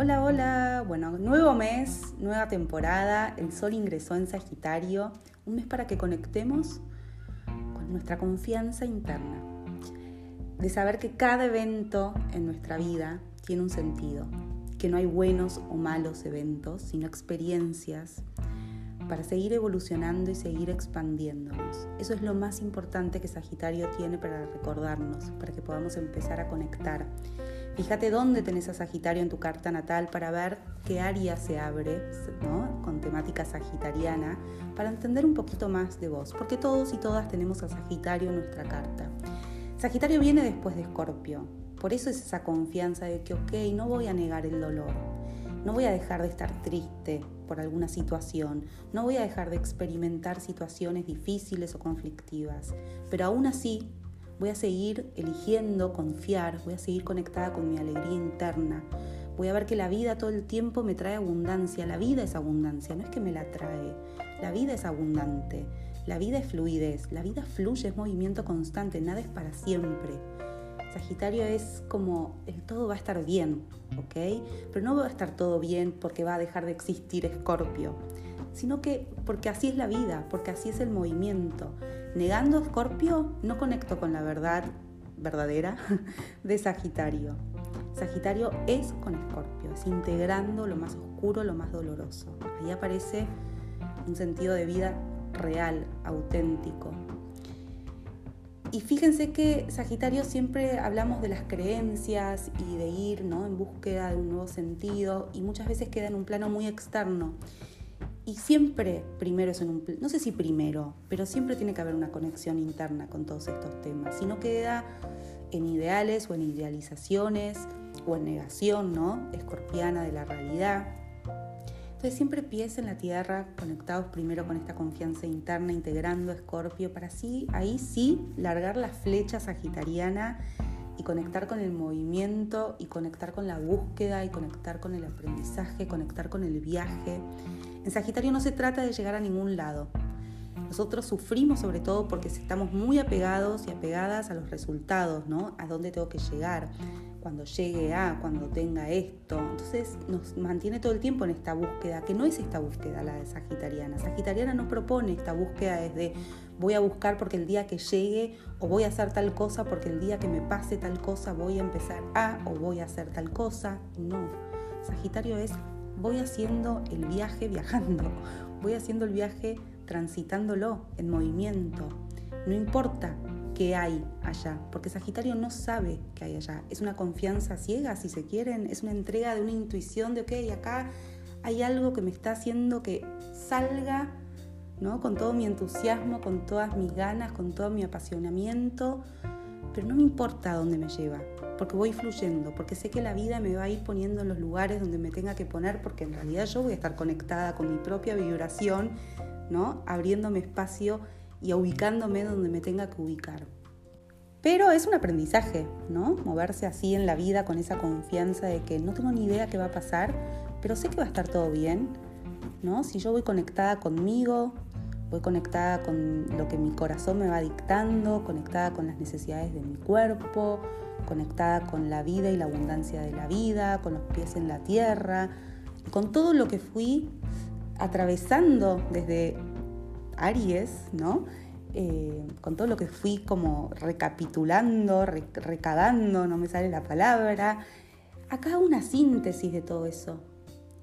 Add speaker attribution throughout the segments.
Speaker 1: Hola, hola. Bueno, nuevo mes, nueva temporada. El sol ingresó en Sagitario. Un mes para que conectemos con nuestra confianza interna. De saber que cada evento en nuestra vida tiene un sentido. Que no hay buenos o malos eventos, sino experiencias para seguir evolucionando y seguir expandiéndonos. Eso es lo más importante que Sagitario tiene para recordarnos, para que podamos empezar a conectar. Fíjate dónde tenés a Sagitario en tu carta natal para ver qué área se abre con temática sagitariana, para entender un poquito más de vos, porque todos y todas tenemos a Sagitario en nuestra carta. Sagitario viene después de Escorpio, por eso es esa confianza de que, ok, no voy a negar el dolor, no voy a dejar de estar triste por alguna situación, no voy a dejar de experimentar situaciones difíciles o conflictivas, pero aún así voy a seguir eligiendo confiar, voy a seguir conectada con mi alegría interna, voy a ver que la vida todo el tiempo me trae abundancia, la vida es abundancia, no es que me la trae, la vida es abundante, la vida es fluidez, la vida fluye, es movimiento constante, nada es para siempre. Sagitario es como todo va a estar bien, ¿ok? Pero no va a estar todo bien porque va a dejar de existir Escorpio, sino que porque así es la vida, porque así es el movimiento. Negando Escorpio no conecto con la verdad verdadera de Sagitario. Sagitario es con Escorpio, es integrando lo más oscuro, lo más doloroso. Ahí aparece un sentido de vida real, auténtico, y fíjense que Sagitario siempre hablamos de las creencias y de ir ¿no? en búsqueda de un nuevo sentido y muchas veces queda en un plano muy externo. Y siempre primero es en un no sé si primero, pero siempre tiene que haber una conexión interna con todos estos temas. Si no queda en ideales o en idealizaciones o en negación, ¿no? Escorpiana de la realidad. Entonces siempre pies en la tierra, conectados primero con esta confianza interna, integrando Escorpio, para así, ahí sí, largar la flecha sagitariana y conectar con el movimiento y conectar con la búsqueda y conectar con el aprendizaje, conectar con el viaje. En Sagitario no se trata de llegar a ningún lado. Nosotros sufrimos sobre todo porque estamos muy apegados y apegadas a los resultados, ¿no? A dónde tengo que llegar cuando llegue a, cuando tenga esto. Entonces nos mantiene todo el tiempo en esta búsqueda, que no es esta búsqueda la de Sagitariana. Sagitariana no propone esta búsqueda desde voy a buscar porque el día que llegue o voy a hacer tal cosa porque el día que me pase tal cosa voy a empezar a o voy a hacer tal cosa. No, Sagitario es voy haciendo el viaje viajando, voy haciendo el viaje transitándolo en movimiento. No importa qué hay allá, porque Sagitario no sabe qué hay allá. Es una confianza ciega, si se quieren, es una entrega de una intuición de, ok, acá hay algo que me está haciendo que salga ¿no? con todo mi entusiasmo, con todas mis ganas, con todo mi apasionamiento, pero no me importa dónde me lleva, porque voy fluyendo, porque sé que la vida me va a ir poniendo en los lugares donde me tenga que poner, porque en realidad yo voy a estar conectada con mi propia vibración, ¿no? abriéndome espacio y ubicándome donde me tenga que ubicar. Pero es un aprendizaje, ¿no? Moverse así en la vida con esa confianza de que no tengo ni idea qué va a pasar, pero sé que va a estar todo bien, ¿no? Si yo voy conectada conmigo, voy conectada con lo que mi corazón me va dictando, conectada con las necesidades de mi cuerpo, conectada con la vida y la abundancia de la vida, con los pies en la tierra, con todo lo que fui atravesando desde Aries, ¿no? Eh, con todo lo que fui como recapitulando, recabando, no me sale la palabra, acá una síntesis de todo eso.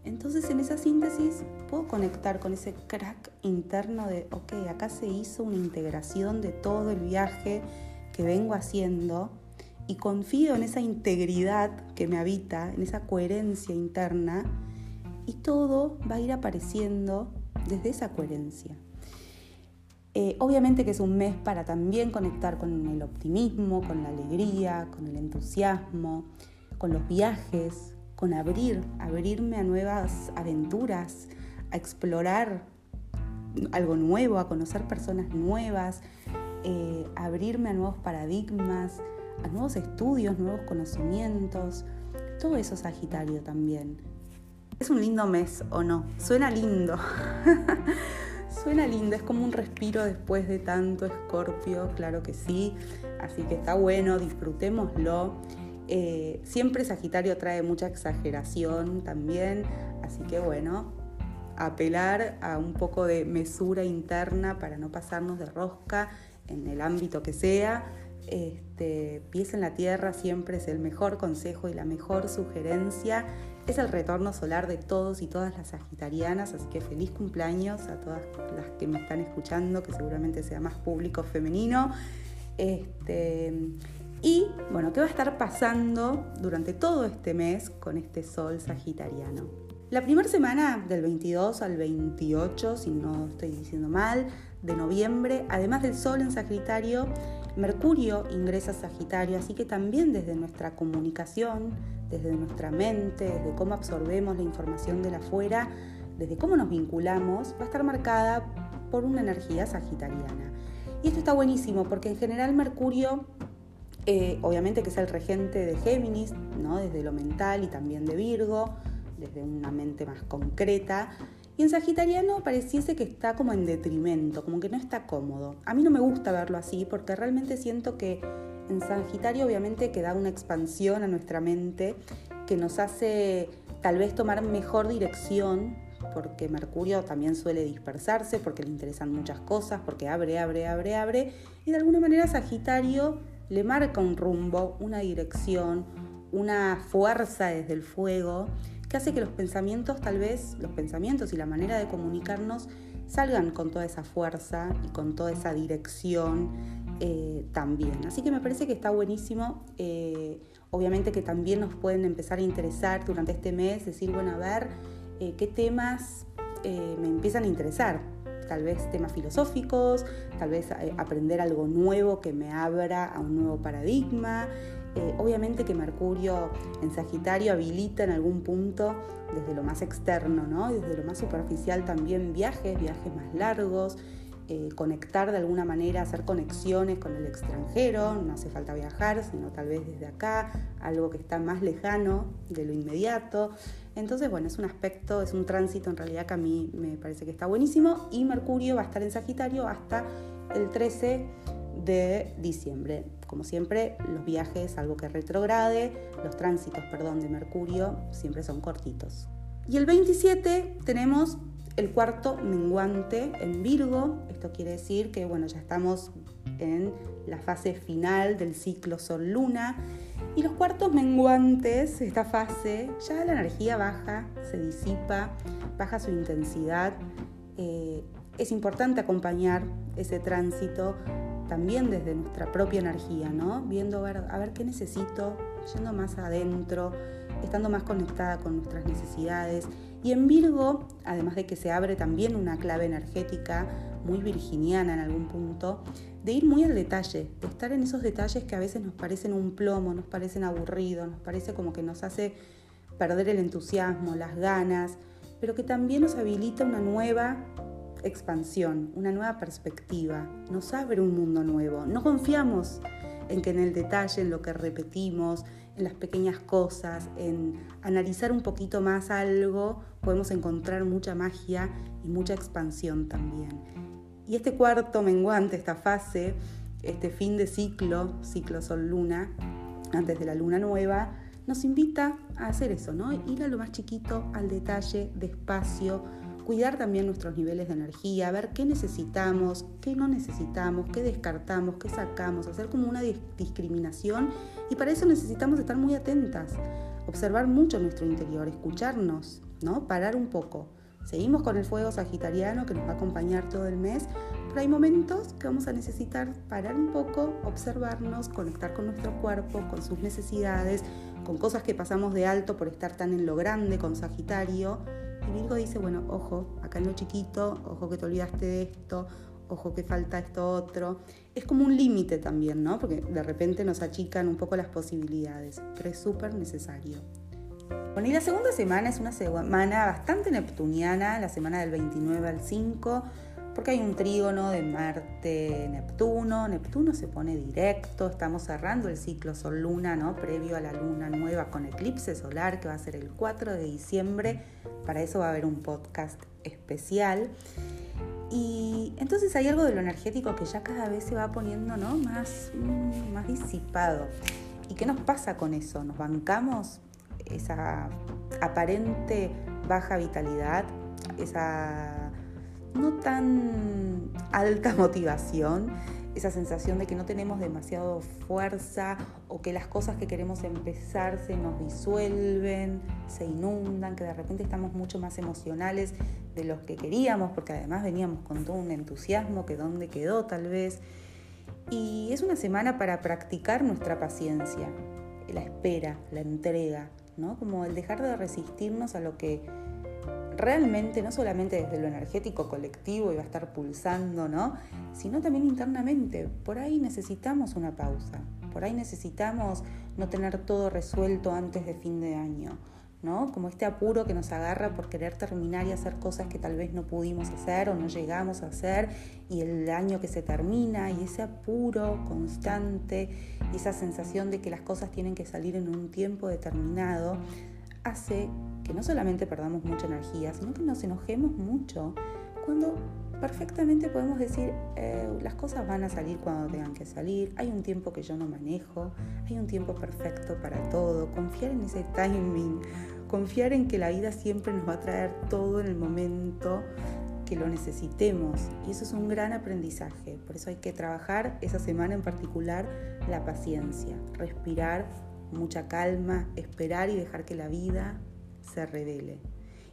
Speaker 1: Entonces en esa síntesis puedo conectar con ese crack interno de, ok, acá se hizo una integración de todo el viaje que vengo haciendo y confío en esa integridad que me habita, en esa coherencia interna y todo va a ir apareciendo desde esa coherencia. Eh, obviamente que es un mes para también conectar con el optimismo, con la alegría, con el entusiasmo, con los viajes, con abrir, abrirme a nuevas aventuras, a explorar algo nuevo, a conocer personas nuevas, eh, abrirme a nuevos paradigmas, a nuevos estudios, nuevos conocimientos. Todo eso es Sagitario también. Es un lindo mes, ¿o no? Suena lindo. Suena lindo, es como un respiro después de tanto escorpio, claro que sí. Así que está bueno, disfrutémoslo. Eh, siempre Sagitario trae mucha exageración también, así que bueno, apelar a un poco de mesura interna para no pasarnos de rosca en el ámbito que sea. Este, pies en la tierra siempre es el mejor consejo y la mejor sugerencia. Es el retorno solar de todos y todas las sagitarianas, así que feliz cumpleaños a todas las que me están escuchando, que seguramente sea más público femenino. Este, y bueno, ¿qué va a estar pasando durante todo este mes con este sol sagitariano? La primera semana del 22 al 28, si no estoy diciendo mal, de noviembre, además del Sol en Sagitario, Mercurio ingresa a Sagitario, así que también desde nuestra comunicación, desde nuestra mente, desde cómo absorbemos la información de la afuera, desde cómo nos vinculamos, va a estar marcada por una energía sagitariana. Y esto está buenísimo porque en general Mercurio, eh, obviamente que es el regente de Géminis, ¿no? desde lo mental y también de Virgo, desde una mente más concreta, y en Sagitariano pareciese que está como en detrimento, como que no está cómodo. A mí no me gusta verlo así porque realmente siento que en Sagitario obviamente que da una expansión a nuestra mente que nos hace tal vez tomar mejor dirección porque Mercurio también suele dispersarse, porque le interesan muchas cosas, porque abre, abre, abre, abre, y de alguna manera Sagitario le marca un rumbo, una dirección, una fuerza desde el fuego que hace que los pensamientos, tal vez los pensamientos y la manera de comunicarnos salgan con toda esa fuerza y con toda esa dirección eh, también. Así que me parece que está buenísimo. Eh, obviamente que también nos pueden empezar a interesar durante este mes, decir, bueno, a ver, eh, qué temas me empiezan a interesar. Tal vez temas filosóficos, tal vez aprender algo nuevo que me abra a un nuevo paradigma. Eh, obviamente que Mercurio en Sagitario habilita en algún punto desde lo más externo, ¿no? desde lo más superficial también viajes, viajes más largos, eh, conectar de alguna manera, hacer conexiones con el extranjero, no hace falta viajar, sino tal vez desde acá, algo que está más lejano de lo inmediato. Entonces, bueno, es un aspecto, es un tránsito en realidad que a mí me parece que está buenísimo y Mercurio va a estar en Sagitario hasta el 13 de diciembre. Como siempre, los viajes, algo que retrograde, los tránsitos, perdón, de Mercurio siempre son cortitos. Y el 27 tenemos el cuarto menguante en Virgo. Esto quiere decir que bueno, ya estamos en la fase final del ciclo Sol-Luna. Y los cuartos menguantes, esta fase, ya la energía baja, se disipa, baja su intensidad. Eh, es importante acompañar ese tránsito también desde nuestra propia energía, ¿no? Viendo a ver, qué necesito, yendo más adentro, estando más conectada con nuestras necesidades. Y en Virgo, además de que se abre también una clave energética muy virginiana en algún punto, de ir muy al detalle, de estar en esos detalles que a veces nos parecen un plomo, nos parecen aburridos, nos parece como que nos hace perder el entusiasmo, las ganas, pero que también nos habilita una nueva expansión, una nueva perspectiva, nos abre un mundo nuevo. No confiamos en que en el detalle, en lo que repetimos, en las pequeñas cosas, en analizar un poquito más algo, podemos encontrar mucha magia y mucha expansión también. Y este cuarto menguante, esta fase, este fin de ciclo, ciclo sol-luna, antes de la luna nueva, nos invita a hacer eso, ¿no? Ir a lo más chiquito, al detalle, despacio, cuidar también nuestros niveles de energía, ver qué necesitamos, qué no necesitamos, qué descartamos, qué sacamos, hacer como una discriminación y para eso necesitamos estar muy atentas, observar mucho nuestro interior, escucharnos, ¿no? Parar un poco. Seguimos con el fuego sagitariano que nos va a acompañar todo el mes, pero hay momentos que vamos a necesitar parar un poco, observarnos, conectar con nuestro cuerpo, con sus necesidades, con cosas que pasamos de alto por estar tan en lo grande con Sagitario y Virgo dice, bueno, ojo, acá en lo chiquito, ojo que te olvidaste de esto, ojo que falta esto otro. Es como un límite también, ¿no? Porque de repente nos achican un poco las posibilidades, pero es súper necesario. Bueno, y la segunda semana es una semana bastante neptuniana, la semana del 29 al 5 porque hay un trígono de Marte-Neptuno, Neptuno se pone directo, estamos cerrando el ciclo Sol-Luna, ¿no? previo a la luna nueva con eclipse solar que va a ser el 4 de diciembre, para eso va a haber un podcast especial. Y entonces hay algo de lo energético que ya cada vez se va poniendo ¿no? más, mm, más disipado. ¿Y qué nos pasa con eso? ¿Nos bancamos esa aparente baja vitalidad, esa no tan alta motivación? esa sensación de que no tenemos demasiado fuerza o que las cosas que queremos empezar se nos disuelven, se inundan, que de repente estamos mucho más emocionales de los que queríamos, porque además veníamos con todo un entusiasmo que dónde quedó tal vez. Y es una semana para practicar nuestra paciencia, la espera, la entrega, ¿no? Como el dejar de resistirnos a lo que realmente, no solamente desde lo energético colectivo y va a estar pulsando, ¿no? Sino también internamente. Por ahí necesitamos una pausa. Por ahí necesitamos no tener todo resuelto antes de fin de año. ¿no? Como este apuro que nos agarra por querer terminar y hacer cosas que tal vez no pudimos hacer o no llegamos a hacer y el año que se termina y ese apuro constante esa sensación de que las cosas tienen que salir en un tiempo determinado hace que no solamente perdamos mucha energía, sino que nos enojemos mucho cuando perfectamente podemos decir, eh, las cosas van a salir cuando tengan que salir, hay un tiempo que yo no manejo, hay un tiempo perfecto para todo, confiar en ese timing, confiar en que la vida siempre nos va a traer todo en el momento que lo necesitemos. Y eso es un gran aprendizaje, por eso hay que trabajar esa semana en particular la paciencia, respirar, mucha calma, esperar y dejar que la vida se revele.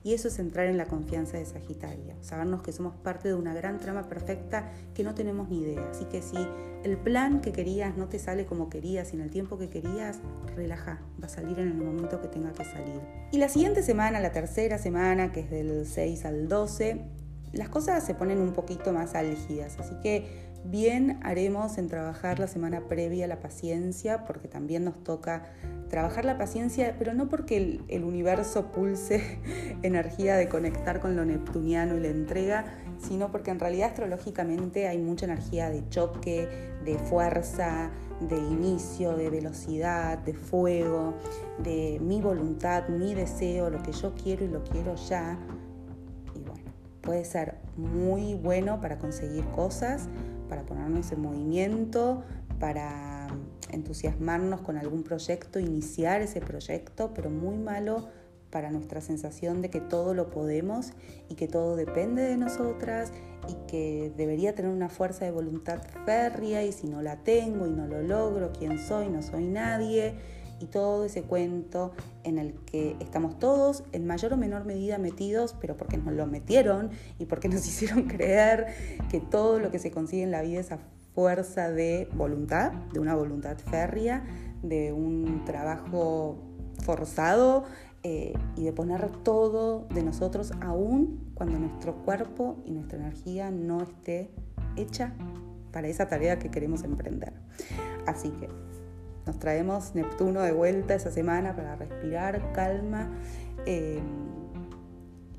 Speaker 1: Y eso es entrar en la confianza de Sagitario, sabernos que somos parte de una gran trama perfecta que no tenemos ni idea. Así que si el plan que querías no te sale como querías y en el tiempo que querías, relaja, va a salir en el momento que tenga que salir. Y la siguiente semana, la tercera semana, que es del 6 al 12, las cosas se ponen un poquito más álgidas. Así que bien haremos en trabajar la semana previa la paciencia, porque también nos toca trabajar la paciencia, pero no porque el, universo pulse energía de conectar con lo neptuniano y la entrega, sino porque en realidad astrológicamente hay mucha energía de choque, de fuerza, de inicio, de velocidad, de fuego, de mi voluntad, mi deseo, lo que yo quiero y lo quiero ya. Y bueno, puede ser muy bueno para conseguir cosas, para ponernos en movimiento, para entusiasmarnos con algún proyecto, iniciar ese proyecto, pero muy malo para nuestra sensación de que todo lo podemos y que todo depende de nosotras y que debería tener una fuerza de voluntad férrea y si no la tengo y no lo logro, ¿quién soy? No soy nadie. Y todo ese cuento en el que estamos todos en mayor o menor medida metidos, pero porque nos lo metieron y porque nos hicieron creer que todo lo que se consigue en la vida es a fuerza de voluntad, de una voluntad férrea, de un trabajo forzado eh, y de poner todo de nosotros aún cuando nuestro cuerpo y nuestra energía no esté hecha para esa tarea que queremos emprender. Así que nos traemos Neptuno de vuelta esa semana para respirar, calma. Eh,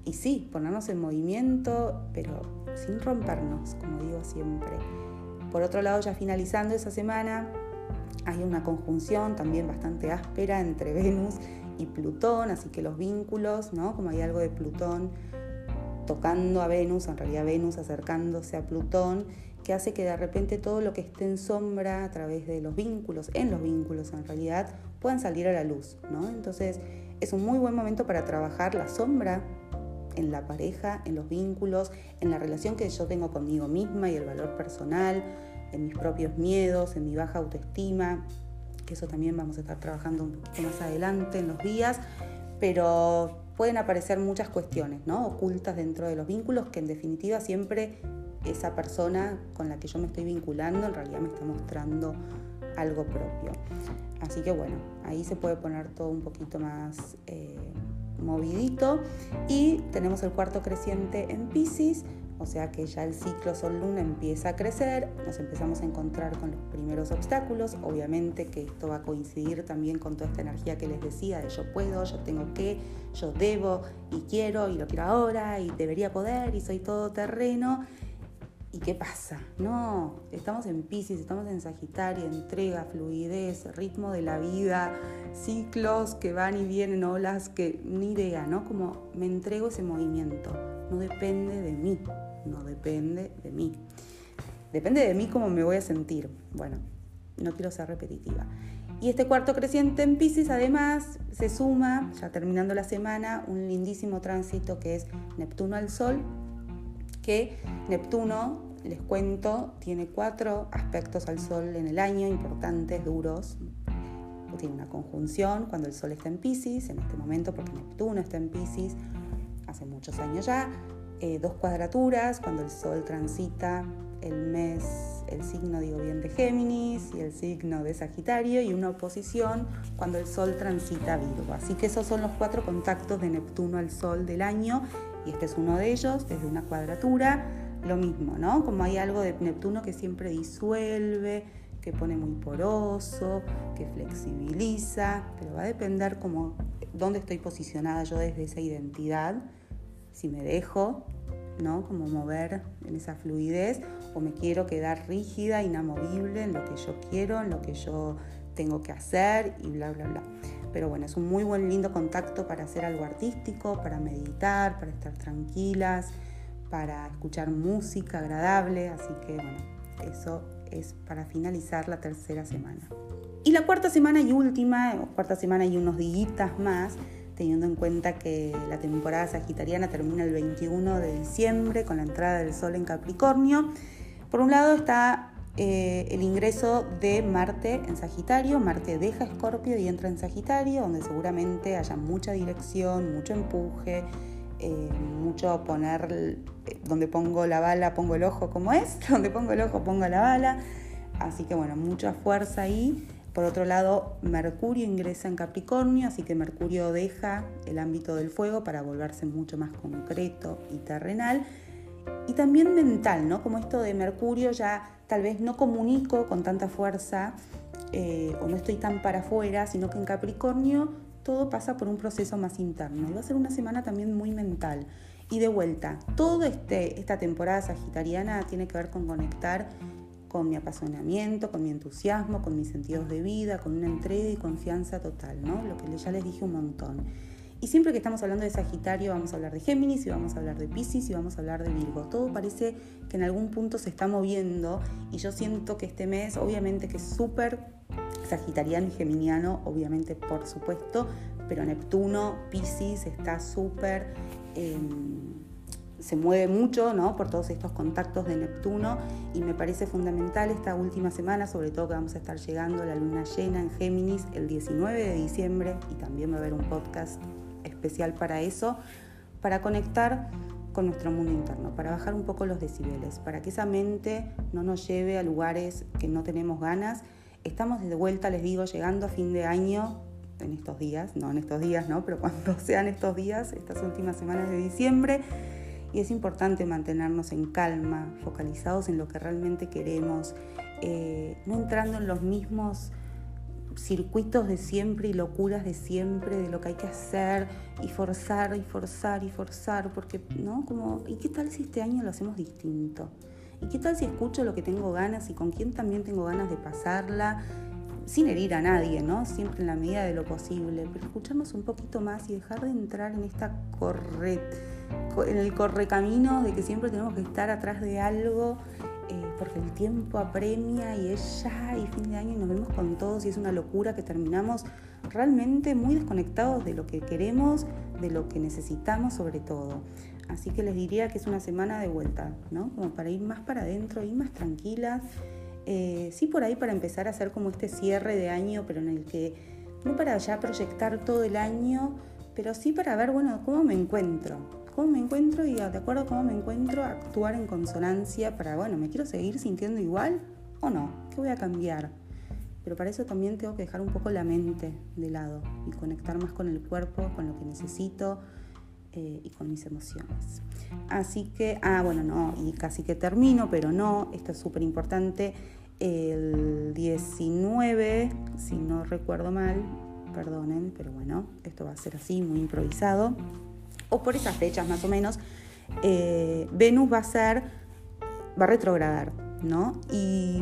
Speaker 1: y sí, ponernos en movimiento, pero sin rompernos, como digo siempre. Por otro lado, ya finalizando esa semana, hay una conjunción también bastante áspera entre Venus y Plutón, así que los vínculos, ¿no? Como hay algo de Plutón tocando a Venus, en realidad Venus acercándose a Plutón, que hace que de repente todo lo que esté en sombra a través de los vínculos, en los vínculos en realidad, puedan salir a la luz, ¿no? Entonces es un muy buen momento para trabajar la sombra en la pareja, en los vínculos, en la relación que yo tengo conmigo misma y el valor personal, en mis propios miedos, en mi baja autoestima, que eso también vamos a estar trabajando un poquito más adelante en los días, pero pueden aparecer muchas cuestiones ¿no? ocultas dentro de los vínculos que en definitiva siempre esa persona con la que yo me estoy vinculando en realidad me está mostrando algo propio. Así que bueno, ahí se puede poner todo un poquito más... Eh, movidito. Y tenemos el cuarto creciente en Pisces, o sea que ya el ciclo Sol-Luna empieza a crecer, nos empezamos a encontrar con los primeros obstáculos, obviamente que esto va a coincidir también con toda esta energía que les decía de yo puedo, yo tengo que, yo debo y quiero y lo quiero ahora y debería poder y soy todo terreno ¿Y qué pasa? No, estamos en Pisces, estamos en Sagitario, entrega, fluidez, ritmo de la vida, ciclos que van y vienen, olas que ni idea, ¿no? Como me entrego ese movimiento, no depende de mí, no depende de mí. Depende de mí cómo me voy a sentir. Bueno, no quiero ser repetitiva. Y este cuarto creciente en Pisces además se suma, ya terminando la semana, un lindísimo tránsito que es Neptuno al Sol, que Neptuno, les cuento, tiene cuatro aspectos al Sol en el año, importantes, duros. Tiene una conjunción cuando el Sol está en Pisces, en este momento porque Neptuno está en Pisces, hace muchos años ya. Eh, dos cuadraturas cuando el Sol transita el mes, el signo, digo bien, de Géminis y el signo de Sagitario y una oposición cuando el Sol transita Virgo. Así que esos son los cuatro contactos de Neptuno al Sol del año y este es uno de ellos, desde una cuadratura, lo mismo, ¿no? Como hay algo de Neptuno que siempre disuelve, que pone muy poroso, que flexibiliza, pero va a depender como dónde estoy posicionada yo desde esa identidad, si me dejo ¿no? Como mover en esa fluidez o me quiero quedar rígida, inamovible en lo que yo quiero, en lo que yo tengo que hacer y bla, bla, bla. Pero bueno, es un muy buen lindo contacto para hacer algo artístico, para meditar, para estar tranquilas, para escuchar música agradable, así que bueno, eso es para finalizar la tercera semana. Y la cuarta semana y última, cuarta semana y unos días más, teniendo en cuenta que la temporada sagitariana termina el 21 de diciembre con la entrada del Sol en Capricornio. Por un lado está eh, el ingreso de Marte en Sagitario, Marte deja Escorpio y entra en Sagitario, donde seguramente haya mucha dirección, mucho empuje, eh, mucho poner, eh, donde pongo la bala pongo el ojo como es, donde pongo el ojo pongo la bala, así que bueno, mucha fuerza ahí. Por otro lado, Mercurio ingresa en Capricornio, así que Mercurio deja el ámbito del fuego para volverse mucho más concreto y terrenal. Y también mental, ¿no? Como esto de Mercurio ya tal vez no comunico con tanta fuerza eh, o no estoy tan para afuera, sino que en Capricornio todo pasa por un proceso más interno. Y va a ser una semana también muy mental. Y de vuelta, toda este, esta temporada sagitariana tiene que ver con conectar con mi apasionamiento, con mi entusiasmo, con mis sentidos de vida, con una entrega y confianza total, ¿no? Lo que ya les dije un montón. Y siempre que estamos hablando de Sagitario vamos a hablar de Géminis y vamos a hablar de Pisces y vamos a hablar de Virgo. Todo parece que en algún punto se está moviendo y yo siento que este mes obviamente que es súper sagitariano y geminiano, obviamente por supuesto, pero Neptuno, Pisces está súper... Em, se mueve mucho ¿no? por todos estos contactos de Neptuno y me parece fundamental esta última semana, sobre todo que vamos a estar llegando a la luna llena en Géminis el 19 de diciembre y también va a haber un podcast especial para eso, para conectar con nuestro mundo interno, para bajar un poco los decibeles, para que esa mente no nos lleve a lugares que no tenemos ganas. Estamos de vuelta, les digo, llegando a fin de año, en estos días, no en estos días, ¿no? Pero cuando sean estos días, estas últimas semanas de diciembre, y es importante mantenernos en calma, focalizados en lo que realmente queremos, eh, no entrando en los mismos circuitos de siempre y locuras de siempre, de lo que hay que hacer y forzar y forzar y forzar, porque, ¿no? Como, ¿y qué tal si este año lo hacemos distinto? ¿Y qué tal si escucho lo que tengo ganas y con quién también tengo ganas de pasarla? Sin herir a nadie, ¿no? Siempre en la medida de lo posible, pero escucharnos un poquito más y dejar de entrar en esta correcta en el correcamino de que siempre tenemos que estar atrás de algo eh, porque el tiempo apremia y es ya y fin de año y nos vemos con todos y es una locura que terminamos realmente muy desconectados de lo que queremos, de lo que necesitamos sobre todo. Así que les diría que es una semana de vuelta, ¿no? Como para ir más para adentro, ir más tranquilas. Eh, sí por ahí para empezar a hacer como este cierre de año, pero en el que no para ya proyectar todo el año, pero sí para ver, bueno, cómo me encuentro, cómo me encuentro y de acuerdo a cómo me encuentro, actuar en consonancia para, bueno, ¿me quiero seguir sintiendo igual o no? ¿Qué voy a cambiar? Pero para eso también tengo que dejar un poco la mente de lado y conectar más con el cuerpo, con lo que necesito eh, y con mis emociones. Así que, ah, bueno, no, y casi que termino, pero no, esto es súper importante. El 19, si no recuerdo mal, perdonen, pero bueno, esto va a ser así, muy improvisado o por esas fechas más o menos, eh, Venus va a ser, va a retrogradar, ¿no? Y,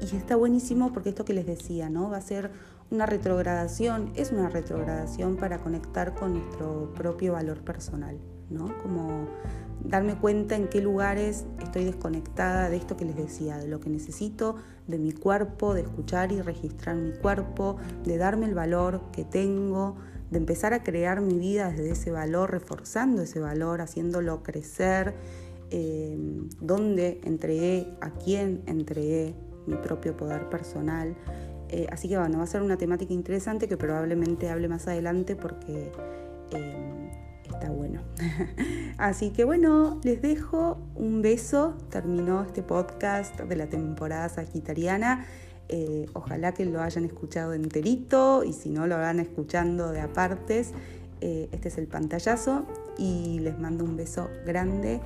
Speaker 1: y, está buenísimo porque esto que les decía, ¿no? Va a ser una retrogradación, es una retrogradación para conectar con nuestro propio valor personal, ¿no? Como darme cuenta en qué lugares estoy desconectada de esto que les decía, de lo que necesito, de mi cuerpo, de escuchar y registrar mi cuerpo, de darme el valor que tengo, de empezar a crear mi vida desde ese valor, reforzando ese valor, haciéndolo crecer, eh, dónde entregué, a quién entregué mi propio poder personal. Eh, así que bueno, va a ser una temática interesante que probablemente hable más adelante porque eh, está bueno. así que bueno, les dejo un beso. Terminó este podcast de la temporada sagitariana. Eh, ojalá que lo hayan escuchado enterito y si no lo van escuchando de apartes. este es el pantallazo y les mando un beso grande.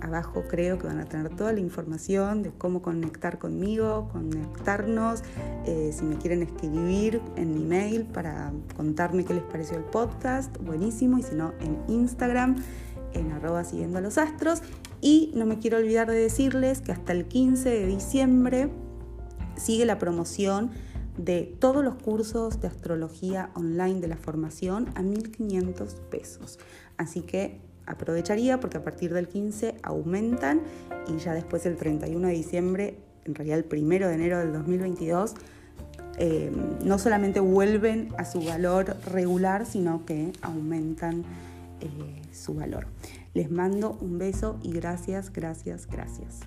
Speaker 1: Abajo creo que van a tener toda la información de cómo conectar conmigo, conectarnos, eh, si me quieren escribir en mi mail para contarme qué les pareció el podcast, buenísimo, y si no, en Instagram, en arroba siguiendo a los astros. Y no me quiero olvidar de decirles que hasta el 15 de diciembre sigue la promoción de todos los cursos de astrología online de la formación a 1.500 pesos. Así que aprovecharía porque a partir del 15 aumentan y ya después el 31 de diciembre, en realidad el 1 de enero del 2022, eh, no solamente vuelven a su valor regular, sino que aumentan eh, su valor. Les mando un beso y gracias, gracias, gracias.